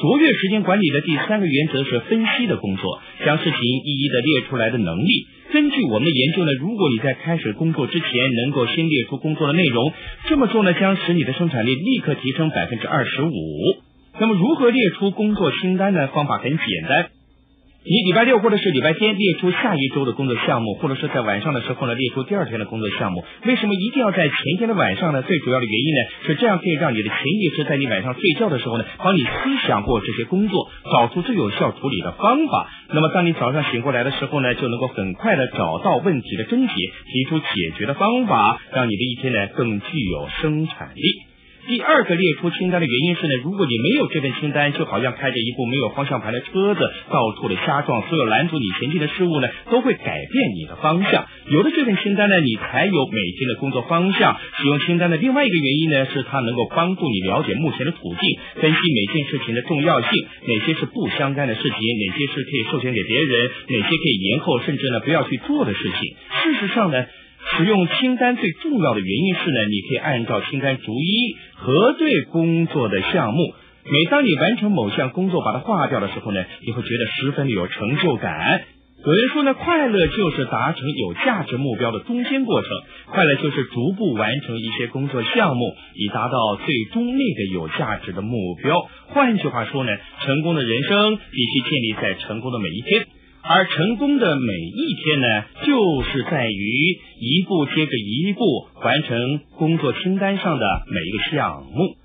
卓越时间管理的第三个原则是分析的工作，将事情一一的列出来的能力。根据我们的研究呢，如果你在开始工作之前能够先列出工作的内容，这么做呢，将使你的生产力立刻提升百分之二十五。那么如何列出工作清单呢？方法很简单。你礼拜六或者是礼拜天列出下一周的工作项目，或者是在晚上的时候呢列出第二天的工作项目。为什么一定要在前一天的晚上呢？最主要的原因呢是这样可以让你的潜意识在你晚上睡觉的时候呢，帮你思想过这些工作，找出最有效处理的方法。那么当你早上醒过来的时候呢，就能够很快的找到问题的症结，提出解决的方法，让你的一天呢更具有生产力。第二个列出清单的原因是呢，如果你没有这份清单，就好像开着一部没有方向盘的车子，到处的瞎撞，所有拦阻你前进的事物呢，都会改变你的方向。有了这份清单呢，你才有每天的工作方向。使用清单的另外一个原因呢，是它能够帮助你了解目前的处境，分析每件事情的重要性，哪些是不相干的事情，哪些是可以授权给别人，哪些可以延后，甚至呢不要去做的事情。事实上呢。使用清单最重要的原因是呢，你可以按照清单逐一核对工作的项目。每当你完成某项工作，把它划掉的时候呢，你会觉得十分的有成就感。有人说呢，快乐就是达成有价值目标的中间过程，快乐就是逐步完成一些工作项目，以达到最终那个有价值的目标。换句话说呢，成功的人生必须建立在成功的每一天。而成功的每一天呢，就是在于一步接着一步完成工作清单上的每一个项目。